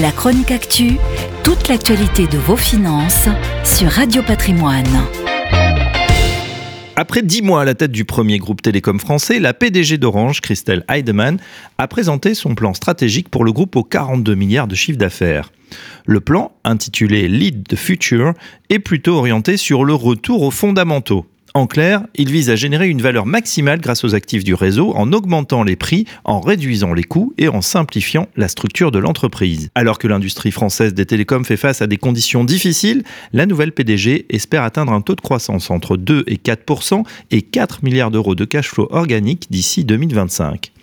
La chronique actu, toute l'actualité de vos finances sur Radio Patrimoine. Après dix mois à la tête du premier groupe télécom français, la PDG d'Orange, Christelle Heidemann, a présenté son plan stratégique pour le groupe aux 42 milliards de chiffre d'affaires. Le plan, intitulé Lead the Future, est plutôt orienté sur le retour aux fondamentaux. En clair, il vise à générer une valeur maximale grâce aux actifs du réseau en augmentant les prix, en réduisant les coûts et en simplifiant la structure de l'entreprise. Alors que l'industrie française des télécoms fait face à des conditions difficiles, la nouvelle PDG espère atteindre un taux de croissance entre 2 et 4% et 4 milliards d'euros de cash flow organique d'ici 2025.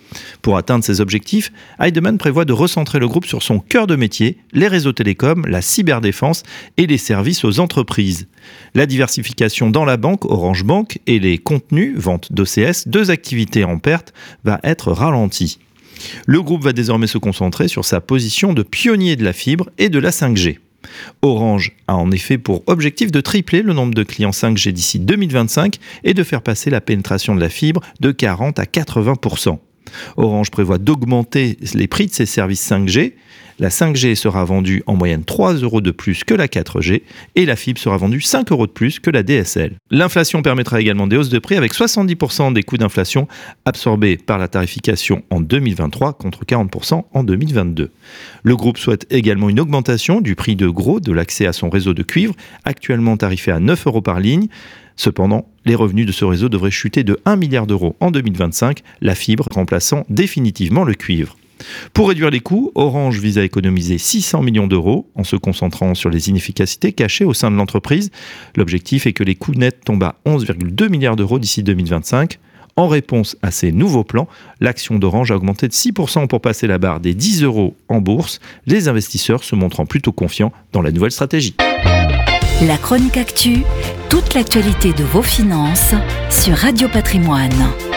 Pour atteindre ces objectifs, Heidemann prévoit de recentrer le groupe sur son cœur de métier, les réseaux télécoms, la cyberdéfense et les services aux entreprises. La diversification dans la banque, Orange Bank, et les contenus, vente d'OCS, deux activités en perte, va être ralentie. Le groupe va désormais se concentrer sur sa position de pionnier de la fibre et de la 5G. Orange a en effet pour objectif de tripler le nombre de clients 5G d'ici 2025 et de faire passer la pénétration de la fibre de 40 à 80 Orange prévoit d'augmenter les prix de ses services 5G. La 5G sera vendue en moyenne 3 euros de plus que la 4G et la fibre sera vendue 5 euros de plus que la DSL. L'inflation permettra également des hausses de prix avec 70% des coûts d'inflation absorbés par la tarification en 2023 contre 40% en 2022. Le groupe souhaite également une augmentation du prix de gros de l'accès à son réseau de cuivre, actuellement tarifé à 9 euros par ligne. Cependant, les revenus de ce réseau devraient chuter de 1 milliard d'euros en 2025, la fibre remplaçant définitivement le cuivre. Pour réduire les coûts, Orange vise à économiser 600 millions d'euros en se concentrant sur les inefficacités cachées au sein de l'entreprise. L'objectif est que les coûts nets tombent à 11,2 milliards d'euros d'ici 2025. En réponse à ces nouveaux plans, l'action d'Orange a augmenté de 6% pour passer la barre des 10 euros en bourse, les investisseurs se montrant plutôt confiants dans la nouvelle stratégie. La chronique actu, toute l'actualité de vos finances sur Radio Patrimoine.